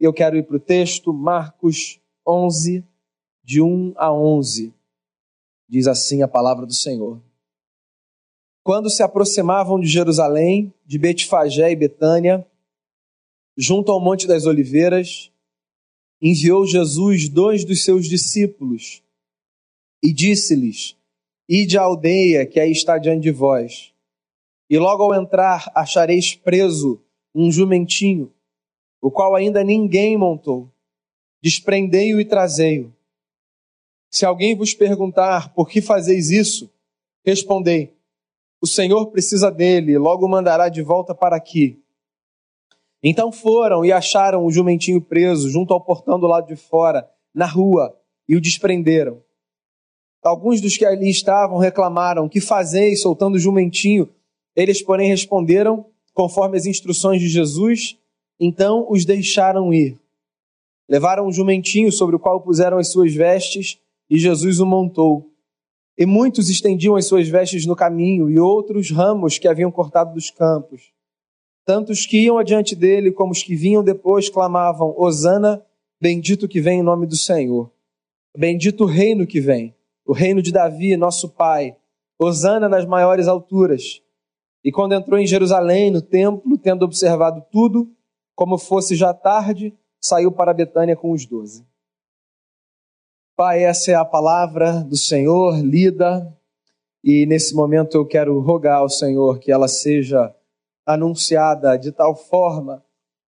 Eu quero ir para o texto, Marcos 11, de 1 a 11. Diz assim a palavra do Senhor. Quando se aproximavam de Jerusalém, de Betfagé e Betânia, junto ao Monte das Oliveiras, enviou Jesus dois dos seus discípulos e disse-lhes: Ide à aldeia que aí está diante de vós. E logo ao entrar achareis preso um jumentinho, o qual ainda ninguém montou. Desprendei-o e trazei-o. Se alguém vos perguntar por que fazeis isso, respondei: O Senhor precisa dele, logo mandará de volta para aqui. Então foram e acharam o jumentinho preso junto ao portão do lado de fora, na rua, e o desprenderam. Alguns dos que ali estavam reclamaram: Que fazeis soltando o jumentinho? Eles, porém, responderam conforme as instruções de Jesus. Então os deixaram ir. Levaram um jumentinho sobre o qual puseram as suas vestes e Jesus o montou. E muitos estendiam as suas vestes no caminho e outros ramos que haviam cortado dos campos. Tanto os que iam adiante dele como os que vinham depois clamavam: Hosana, bendito que vem em nome do Senhor. Bendito o reino que vem, o reino de Davi, nosso pai. Hosana nas maiores alturas. E quando entrou em Jerusalém, no templo, tendo observado tudo, como fosse já tarde, saiu para Betânia com os doze. Pai, essa é a palavra do Senhor lida, e nesse momento eu quero rogar ao Senhor que ela seja anunciada de tal forma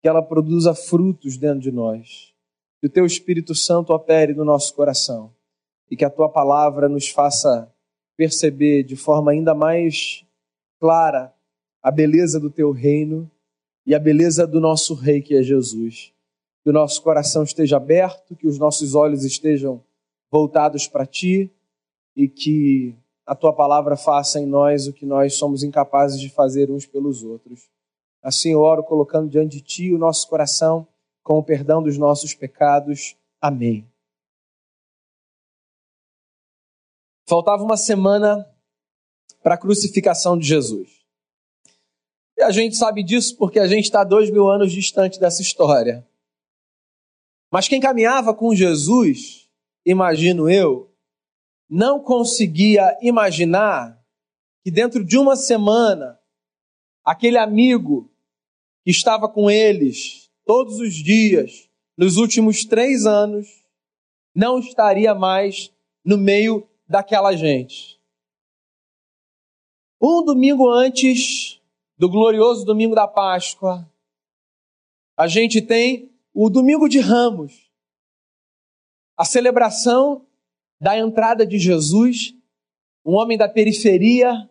que ela produza frutos dentro de nós. Que o teu Espírito Santo opere no nosso coração e que a tua palavra nos faça perceber de forma ainda mais clara a beleza do teu reino e a beleza do nosso rei que é Jesus. Que o nosso coração esteja aberto, que os nossos olhos estejam voltados para ti e que a tua palavra faça em nós o que nós somos incapazes de fazer uns pelos outros. Assim eu oro colocando diante de ti o nosso coração com o perdão dos nossos pecados. Amém. Faltava uma semana para a crucificação de Jesus. E a gente sabe disso porque a gente está dois mil anos distante dessa história. Mas quem caminhava com Jesus, imagino eu, não conseguia imaginar que dentro de uma semana, aquele amigo que estava com eles todos os dias, nos últimos três anos, não estaria mais no meio daquela gente. Um domingo antes do glorioso domingo da Páscoa, a gente tem o domingo de Ramos, a celebração da entrada de Jesus, um homem da periferia,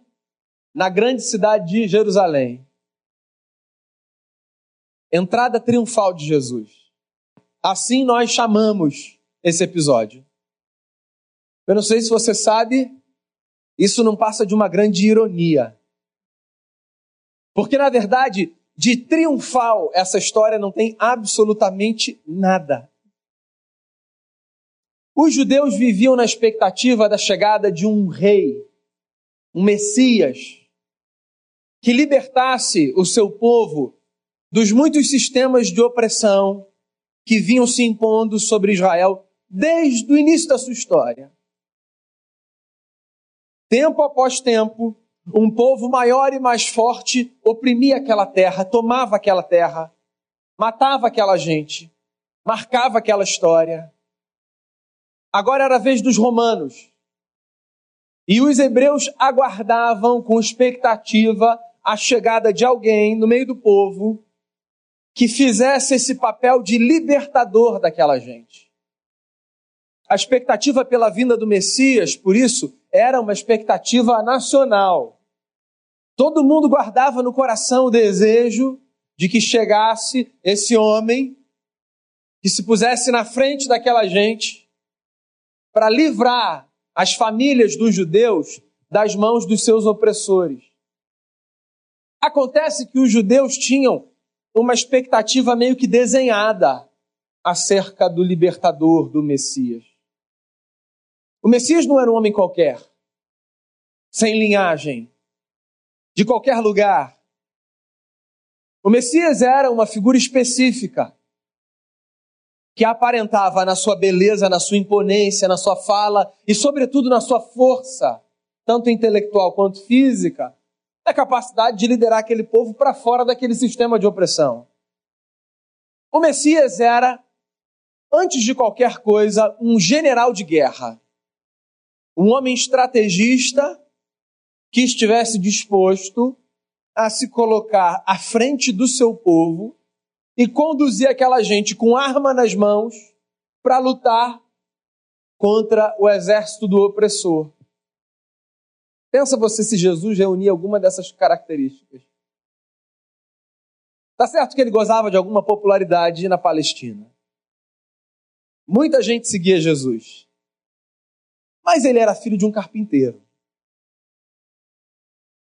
na grande cidade de Jerusalém. Entrada triunfal de Jesus. Assim nós chamamos esse episódio. Eu não sei se você sabe, isso não passa de uma grande ironia. Porque, na verdade, de triunfal, essa história não tem absolutamente nada. Os judeus viviam na expectativa da chegada de um rei, um Messias, que libertasse o seu povo dos muitos sistemas de opressão que vinham se impondo sobre Israel desde o início da sua história. Tempo após tempo, um povo maior e mais forte oprimia aquela terra, tomava aquela terra, matava aquela gente, marcava aquela história. Agora era a vez dos romanos. E os hebreus aguardavam com expectativa a chegada de alguém no meio do povo que fizesse esse papel de libertador daquela gente. A expectativa pela vinda do Messias, por isso, era uma expectativa nacional. Todo mundo guardava no coração o desejo de que chegasse esse homem que se pusesse na frente daquela gente para livrar as famílias dos judeus das mãos dos seus opressores. Acontece que os judeus tinham uma expectativa meio que desenhada acerca do libertador, do Messias. O Messias não era um homem qualquer, sem linhagem, de qualquer lugar. O Messias era uma figura específica, que aparentava na sua beleza, na sua imponência, na sua fala e, sobretudo, na sua força, tanto intelectual quanto física, a capacidade de liderar aquele povo para fora daquele sistema de opressão. O Messias era, antes de qualquer coisa, um general de guerra, um homem estrategista que estivesse disposto a se colocar à frente do seu povo e conduzir aquela gente com arma nas mãos para lutar contra o exército do opressor. Pensa você se Jesus reunia alguma dessas características. Tá certo que ele gozava de alguma popularidade na Palestina. Muita gente seguia Jesus. Mas ele era filho de um carpinteiro.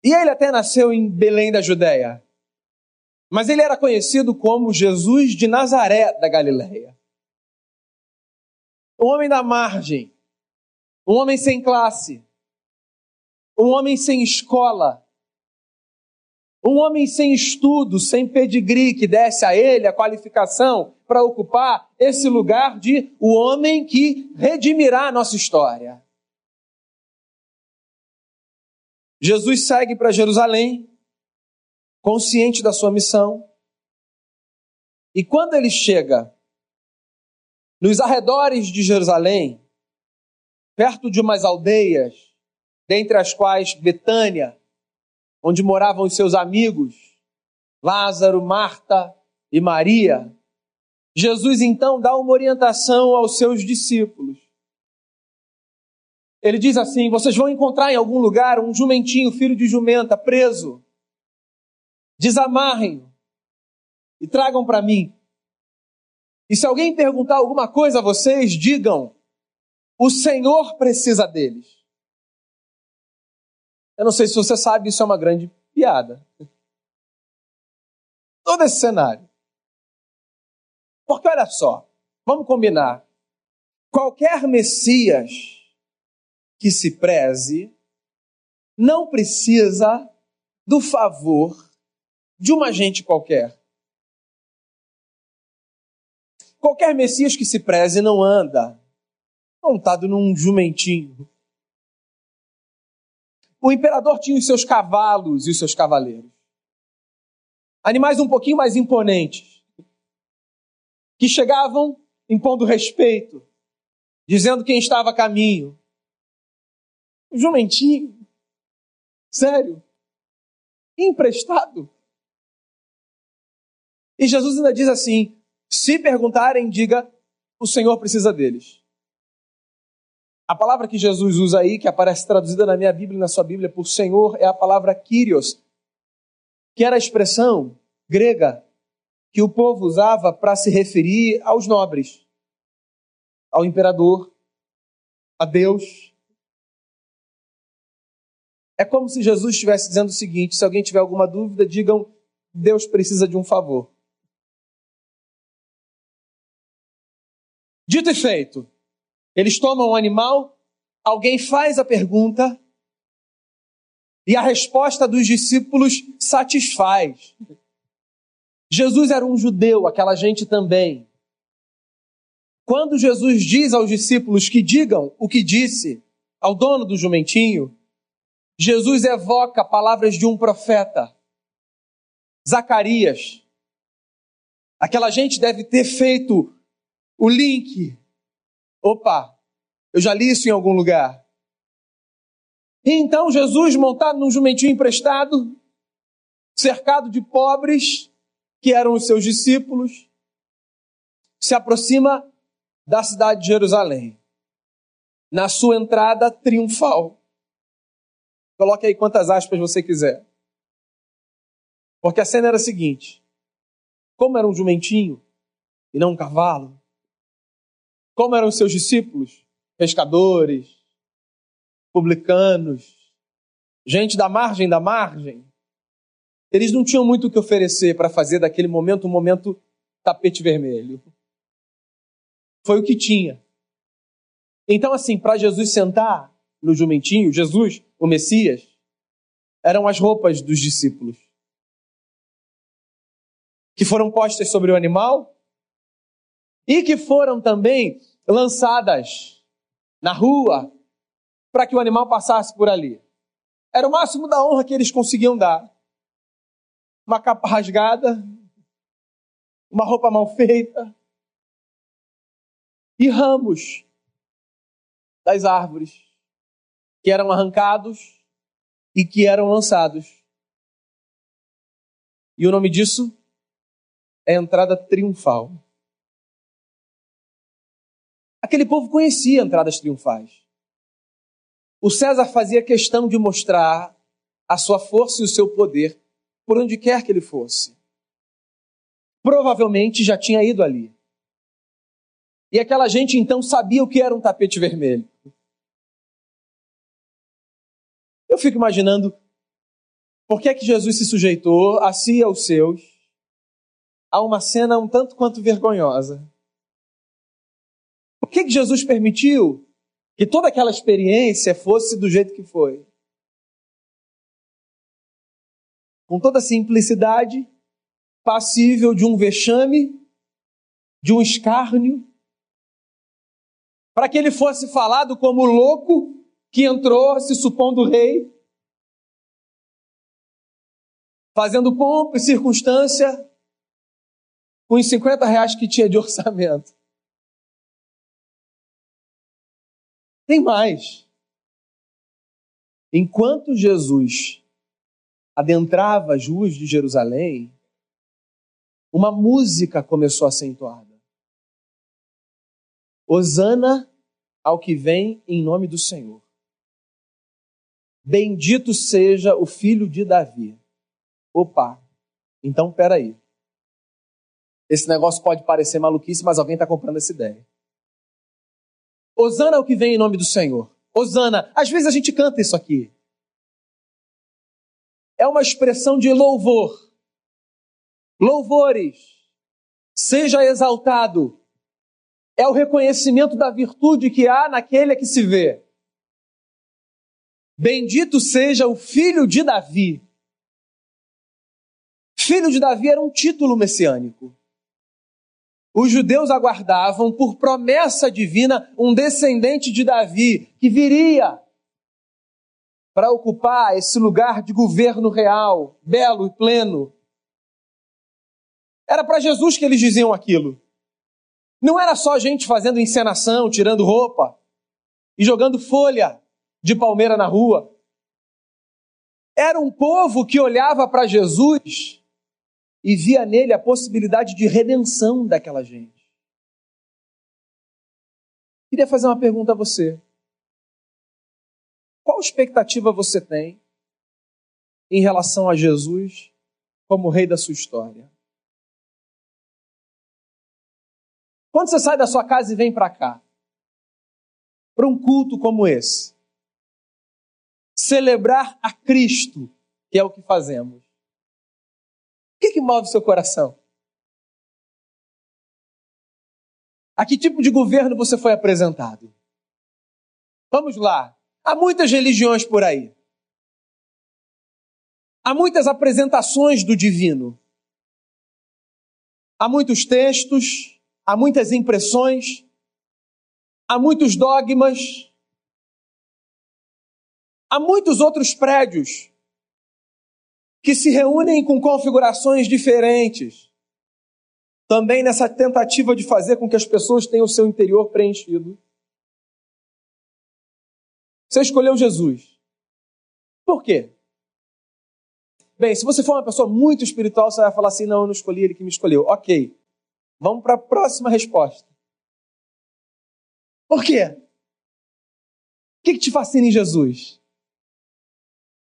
E ele até nasceu em Belém da Judéia. Mas ele era conhecido como Jesus de Nazaré da Galileia. Um homem da margem, um homem sem classe, um homem sem escola, um homem sem estudo, sem pedigree, que desse a ele a qualificação para ocupar esse lugar de o homem que redimirá a nossa história. Jesus segue para Jerusalém, consciente da sua missão. E quando ele chega nos arredores de Jerusalém, perto de umas aldeias, dentre as quais Betânia, onde moravam os seus amigos, Lázaro, Marta e Maria, Jesus então dá uma orientação aos seus discípulos. Ele diz assim: Vocês vão encontrar em algum lugar um jumentinho, filho de jumenta, preso. Desamarrem-no e tragam para mim. E se alguém perguntar alguma coisa a vocês, digam: O Senhor precisa deles. Eu não sei se você sabe, isso é uma grande piada. Todo esse cenário. Porque olha só, vamos combinar. Qualquer Messias que se preze não precisa do favor de uma gente qualquer. Qualquer Messias que se preze não anda montado num jumentinho. O imperador tinha os seus cavalos e os seus cavaleiros. Animais um pouquinho mais imponentes, que chegavam impondo respeito, dizendo quem estava a caminho, jumentinho. Sério. Emprestado. E Jesus ainda diz assim: se perguntarem, diga, o Senhor precisa deles. A palavra que Jesus usa aí, que aparece traduzida na minha Bíblia e na sua Bíblia por Senhor, é a palavra Kyrios, que era a expressão grega que o povo usava para se referir aos nobres, ao imperador, a Deus, é como se Jesus estivesse dizendo o seguinte: se alguém tiver alguma dúvida, digam, Deus precisa de um favor. Dito e feito, eles tomam um animal, alguém faz a pergunta, e a resposta dos discípulos satisfaz. Jesus era um judeu, aquela gente também. Quando Jesus diz aos discípulos que digam o que disse ao dono do jumentinho, Jesus evoca palavras de um profeta, Zacarias. Aquela gente deve ter feito o link. Opa, eu já li isso em algum lugar. E então Jesus, montado num jumentinho emprestado, cercado de pobres, que eram os seus discípulos, se aproxima da cidade de Jerusalém, na sua entrada triunfal. Coloque aí quantas aspas você quiser. Porque a cena era a seguinte: como era um jumentinho e não um cavalo, como eram seus discípulos, pescadores, publicanos, gente da margem da margem, eles não tinham muito o que oferecer para fazer daquele momento um momento tapete vermelho. Foi o que tinha. Então, assim, para Jesus sentar no jumentinho, Jesus o Messias, eram as roupas dos discípulos, que foram postas sobre o animal e que foram também lançadas na rua para que o animal passasse por ali. Era o máximo da honra que eles conseguiam dar. Uma capa rasgada, uma roupa mal feita e ramos das árvores que eram arrancados e que eram lançados. E o nome disso é entrada triunfal. Aquele povo conhecia entradas triunfais. O César fazia questão de mostrar a sua força e o seu poder por onde quer que ele fosse. Provavelmente já tinha ido ali. E aquela gente então sabia o que era um tapete vermelho. Eu fico imaginando por que é que Jesus se sujeitou a si e aos seus a uma cena um tanto quanto vergonhosa. Por que, que Jesus permitiu que toda aquela experiência fosse do jeito que foi? Com toda simplicidade, passível de um vexame, de um escárnio, para que ele fosse falado como louco que entrou se supondo rei, fazendo pompa e circunstância com os 50 reais que tinha de orçamento. Tem mais. Enquanto Jesus adentrava as ruas de Jerusalém, uma música começou a ser entoada. Hosana ao que vem em nome do Senhor. Bendito seja o filho de Davi. Opa, então peraí. Esse negócio pode parecer maluquice, mas alguém está comprando essa ideia. Osana é o que vem em nome do Senhor. Osana. Às vezes a gente canta isso aqui. É uma expressão de louvor. Louvores. Seja exaltado. É o reconhecimento da virtude que há naquele que se vê. Bendito seja o filho de Davi. Filho de Davi era um título messiânico os judeus aguardavam, por promessa divina, um descendente de Davi que viria para ocupar esse lugar de governo real, belo e pleno. Era para Jesus que eles diziam aquilo. Não era só gente fazendo encenação, tirando roupa e jogando folha de palmeira na rua. Era um povo que olhava para Jesus e via nele a possibilidade de redenção daquela gente. Queria fazer uma pergunta a você. Qual expectativa você tem em relação a Jesus como rei da sua história? Quando você sai da sua casa e vem para cá, para um culto como esse, celebrar a Cristo, que é o que fazemos, o que, que move seu coração? A que tipo de governo você foi apresentado? Vamos lá. Há muitas religiões por aí. Há muitas apresentações do divino. Há muitos textos, há muitas impressões, há muitos dogmas, há muitos outros prédios que se reúnem com configurações diferentes, também nessa tentativa de fazer com que as pessoas tenham o seu interior preenchido. Você escolheu Jesus. Por quê? Bem, se você for uma pessoa muito espiritual, você vai falar assim: não, eu não escolhi ele que me escolheu. Ok. Vamos para a próxima resposta. Por quê? O que, que te fascina em Jesus?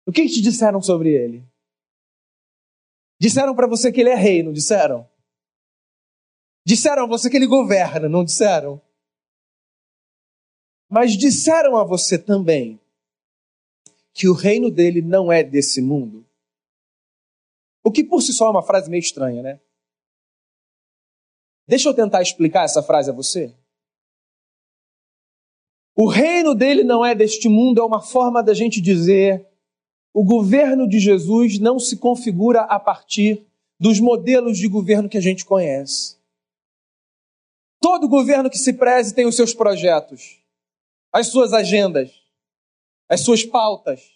O que, que te disseram sobre ele? Disseram para você que ele é rei, não disseram? Disseram a você que ele governa, não disseram? Mas disseram a você também que o reino dele não é desse mundo. O que por si só é uma frase meio estranha, né? Deixa eu tentar explicar essa frase a você. O reino dele não é deste mundo é uma forma da gente dizer o governo de Jesus não se configura a partir dos modelos de governo que a gente conhece. Todo governo que se preze tem os seus projetos, as suas agendas, as suas pautas.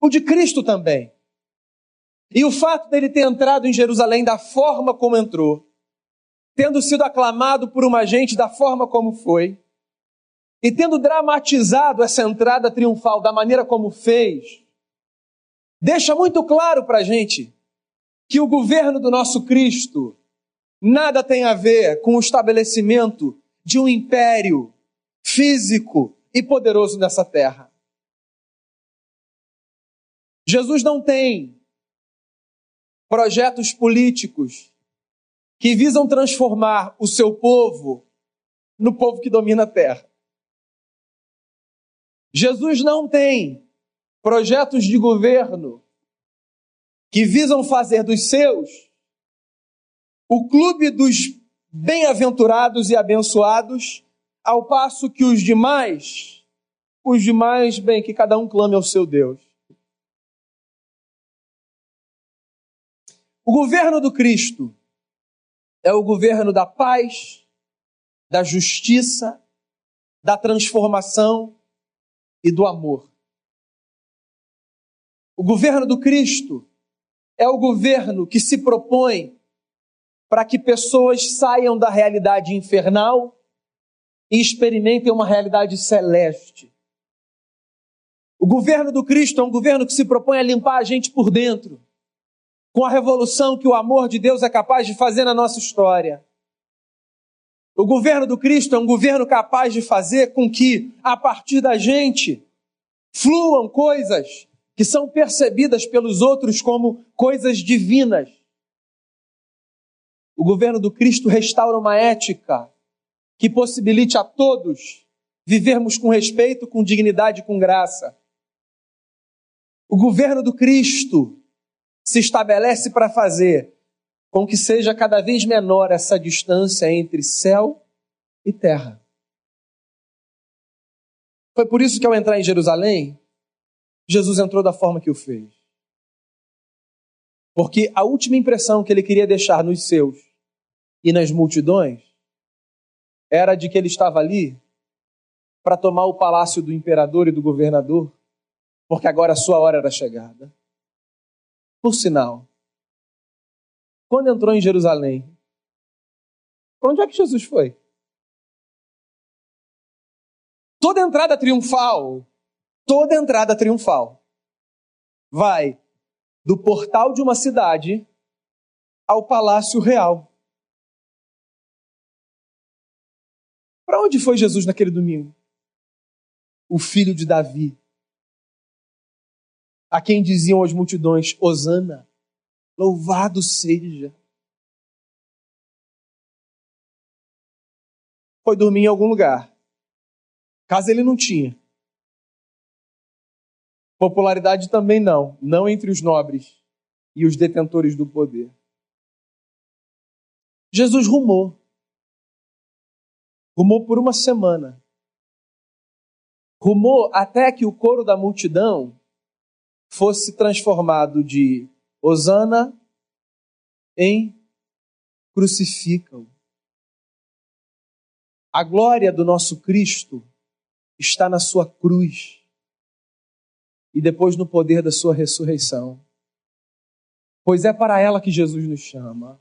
O de Cristo também. E o fato dele ter entrado em Jerusalém da forma como entrou, tendo sido aclamado por uma gente da forma como foi, e tendo dramatizado essa entrada triunfal da maneira como fez, deixa muito claro para a gente que o governo do nosso Cristo nada tem a ver com o estabelecimento de um império físico e poderoso nessa terra. Jesus não tem projetos políticos que visam transformar o seu povo no povo que domina a terra. Jesus não tem projetos de governo que visam fazer dos seus o clube dos bem-aventurados e abençoados, ao passo que os demais, os demais, bem, que cada um clame ao seu Deus. O governo do Cristo é o governo da paz, da justiça, da transformação e do amor. O governo do Cristo é o governo que se propõe para que pessoas saiam da realidade infernal e experimentem uma realidade celeste. O governo do Cristo é um governo que se propõe a limpar a gente por dentro, com a revolução que o amor de Deus é capaz de fazer na nossa história. O governo do Cristo é um governo capaz de fazer com que, a partir da gente, fluam coisas que são percebidas pelos outros como coisas divinas. O governo do Cristo restaura uma ética que possibilite a todos vivermos com respeito, com dignidade e com graça. O governo do Cristo se estabelece para fazer com que seja cada vez menor essa distância entre céu e terra. Foi por isso que, ao entrar em Jerusalém, Jesus entrou da forma que o fez. Porque a última impressão que ele queria deixar nos seus e nas multidões era de que ele estava ali para tomar o palácio do imperador e do governador, porque agora a sua hora era chegada. Por sinal, quando entrou em Jerusalém, para onde é que Jesus foi? Toda entrada triunfal toda entrada triunfal vai do portal de uma cidade ao palácio real. Para onde foi Jesus naquele domingo? O filho de Davi, a quem diziam as multidões: Hosana, louvado seja. Foi dormir em algum lugar. Caso ele não tinha. Popularidade também não, não entre os nobres e os detentores do poder. Jesus rumou. Rumou por uma semana. Rumou até que o coro da multidão fosse transformado de Osana em crucificam. A glória do nosso Cristo está na sua cruz e depois no poder da sua ressurreição. Pois é para ela que Jesus nos chama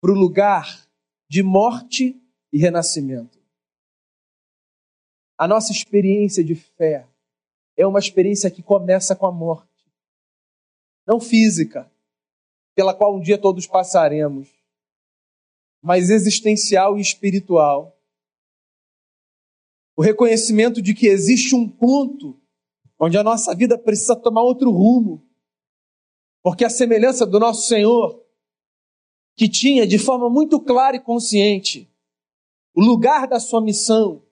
para o lugar de morte e renascimento. A nossa experiência de fé é uma experiência que começa com a morte, não física, pela qual um dia todos passaremos, mas existencial e espiritual. O reconhecimento de que existe um ponto onde a nossa vida precisa tomar outro rumo. Porque a semelhança do nosso Senhor, que tinha de forma muito clara e consciente o lugar da sua missão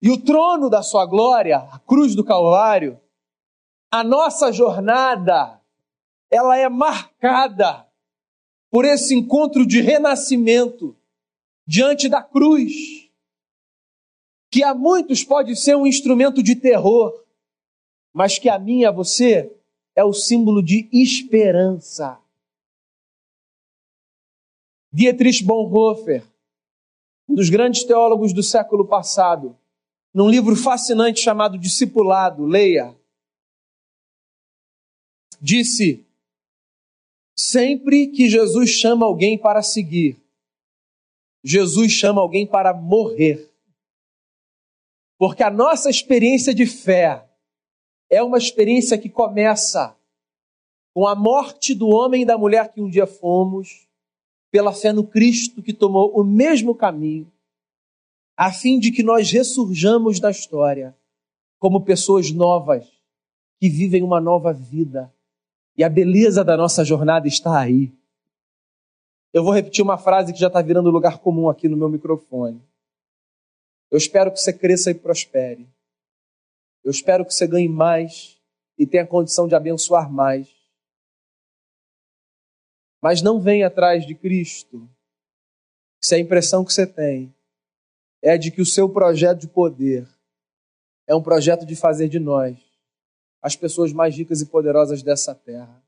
e o trono da sua glória, a cruz do Calvário, a nossa jornada, ela é marcada por esse encontro de renascimento diante da cruz, que a muitos pode ser um instrumento de terror, mas que a mim e a você é o símbolo de esperança. Dietrich Bonhoeffer, um dos grandes teólogos do século passado, num livro fascinante chamado Discipulado, leia, disse: sempre que Jesus chama alguém para seguir, Jesus chama alguém para morrer. Porque a nossa experiência de fé é uma experiência que começa com a morte do homem e da mulher que um dia fomos, pela fé no Cristo que tomou o mesmo caminho, a fim de que nós ressurjamos da história como pessoas novas que vivem uma nova vida. E a beleza da nossa jornada está aí. Eu vou repetir uma frase que já está virando lugar comum aqui no meu microfone. Eu espero que você cresça e prospere. Eu espero que você ganhe mais e tenha condição de abençoar mais. Mas não venha atrás de Cristo se a impressão que você tem é de que o seu projeto de poder é um projeto de fazer de nós as pessoas mais ricas e poderosas dessa terra.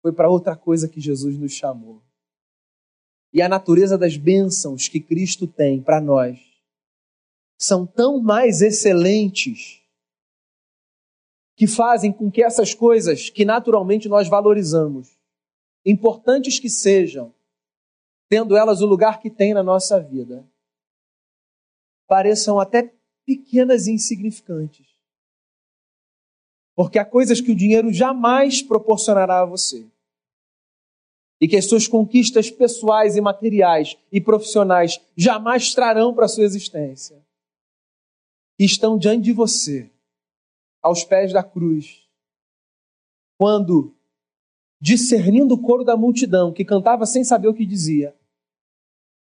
Foi para outra coisa que Jesus nos chamou e a natureza das bênçãos que Cristo tem para nós são tão mais excelentes que fazem com que essas coisas que naturalmente nós valorizamos, importantes que sejam, tendo elas o lugar que têm na nossa vida, pareçam até pequenas e insignificantes. Porque há coisas que o dinheiro jamais proporcionará a você e que as suas conquistas pessoais e materiais e profissionais jamais trarão para a sua existência. E estão diante de você, aos pés da cruz, quando, discernindo o coro da multidão que cantava sem saber o que dizia,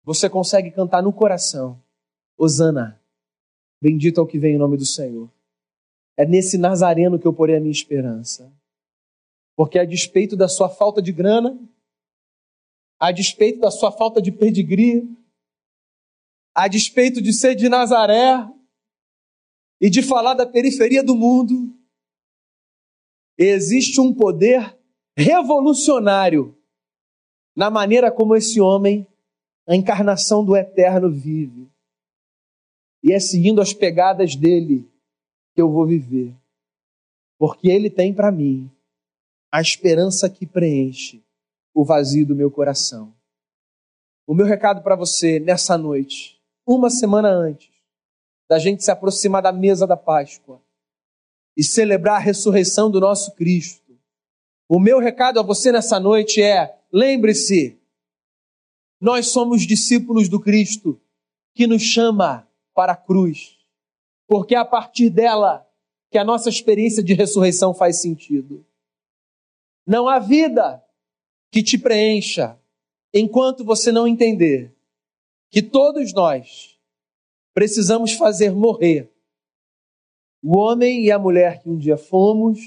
você consegue cantar no coração: Hosana, bendito é o que vem em nome do Senhor. É nesse Nazareno que eu porei a minha esperança. Porque a despeito da sua falta de grana, a despeito da sua falta de pedigree, a despeito de ser de Nazaré e de falar da periferia do mundo, existe um poder revolucionário na maneira como esse homem, a encarnação do eterno, vive. E é seguindo as pegadas dele eu vou viver. Porque ele tem para mim a esperança que preenche o vazio do meu coração. O meu recado para você nessa noite, uma semana antes da gente se aproximar da mesa da Páscoa e celebrar a ressurreição do nosso Cristo, o meu recado a você nessa noite é: lembre-se, nós somos discípulos do Cristo que nos chama para a cruz, porque é a partir dela que a nossa experiência de ressurreição faz sentido. Não há vida que te preencha enquanto você não entender que todos nós precisamos fazer morrer o homem e a mulher que um dia fomos,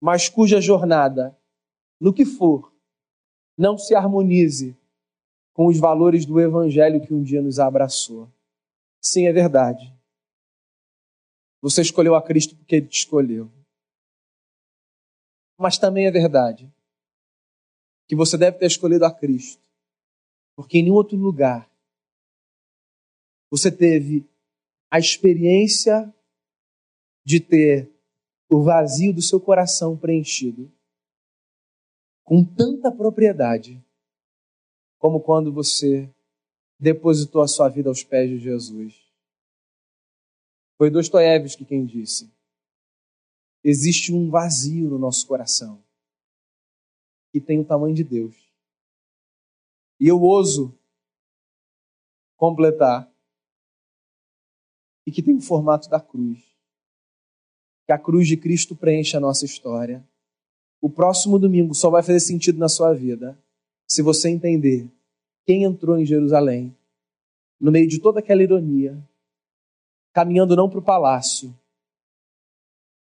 mas cuja jornada, no que for, não se harmonize com os valores do evangelho que um dia nos abraçou. Sim, é verdade. Você escolheu a Cristo porque ele te escolheu. Mas também é verdade que você deve ter escolhido a Cristo, porque em nenhum outro lugar você teve a experiência de ter o vazio do seu coração preenchido com tanta propriedade como quando você depositou a sua vida aos pés de Jesus. Foi Dostoiévski quem disse: existe um vazio no nosso coração que tem o tamanho de Deus. E eu ouso completar e que tem o formato da cruz. Que a cruz de Cristo preenche a nossa história. O próximo domingo só vai fazer sentido na sua vida se você entender quem entrou em Jerusalém, no meio de toda aquela ironia, caminhando não para o palácio,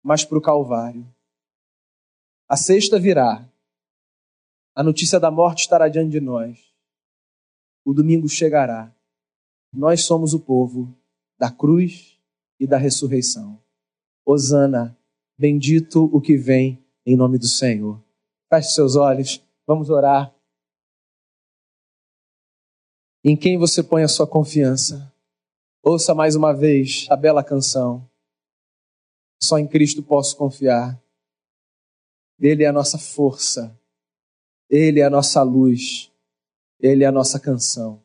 mas para o Calvário. A sexta virá a notícia da morte estará diante de nós. O domingo chegará. Nós somos o povo da cruz e da ressurreição. Hosana, bendito o que vem em nome do Senhor. Feche seus olhos, vamos orar. Em quem você põe a sua confiança? Ouça mais uma vez a bela canção. Só em Cristo posso confiar. Ele é a nossa força. Ele é a nossa luz. Ele é a nossa canção.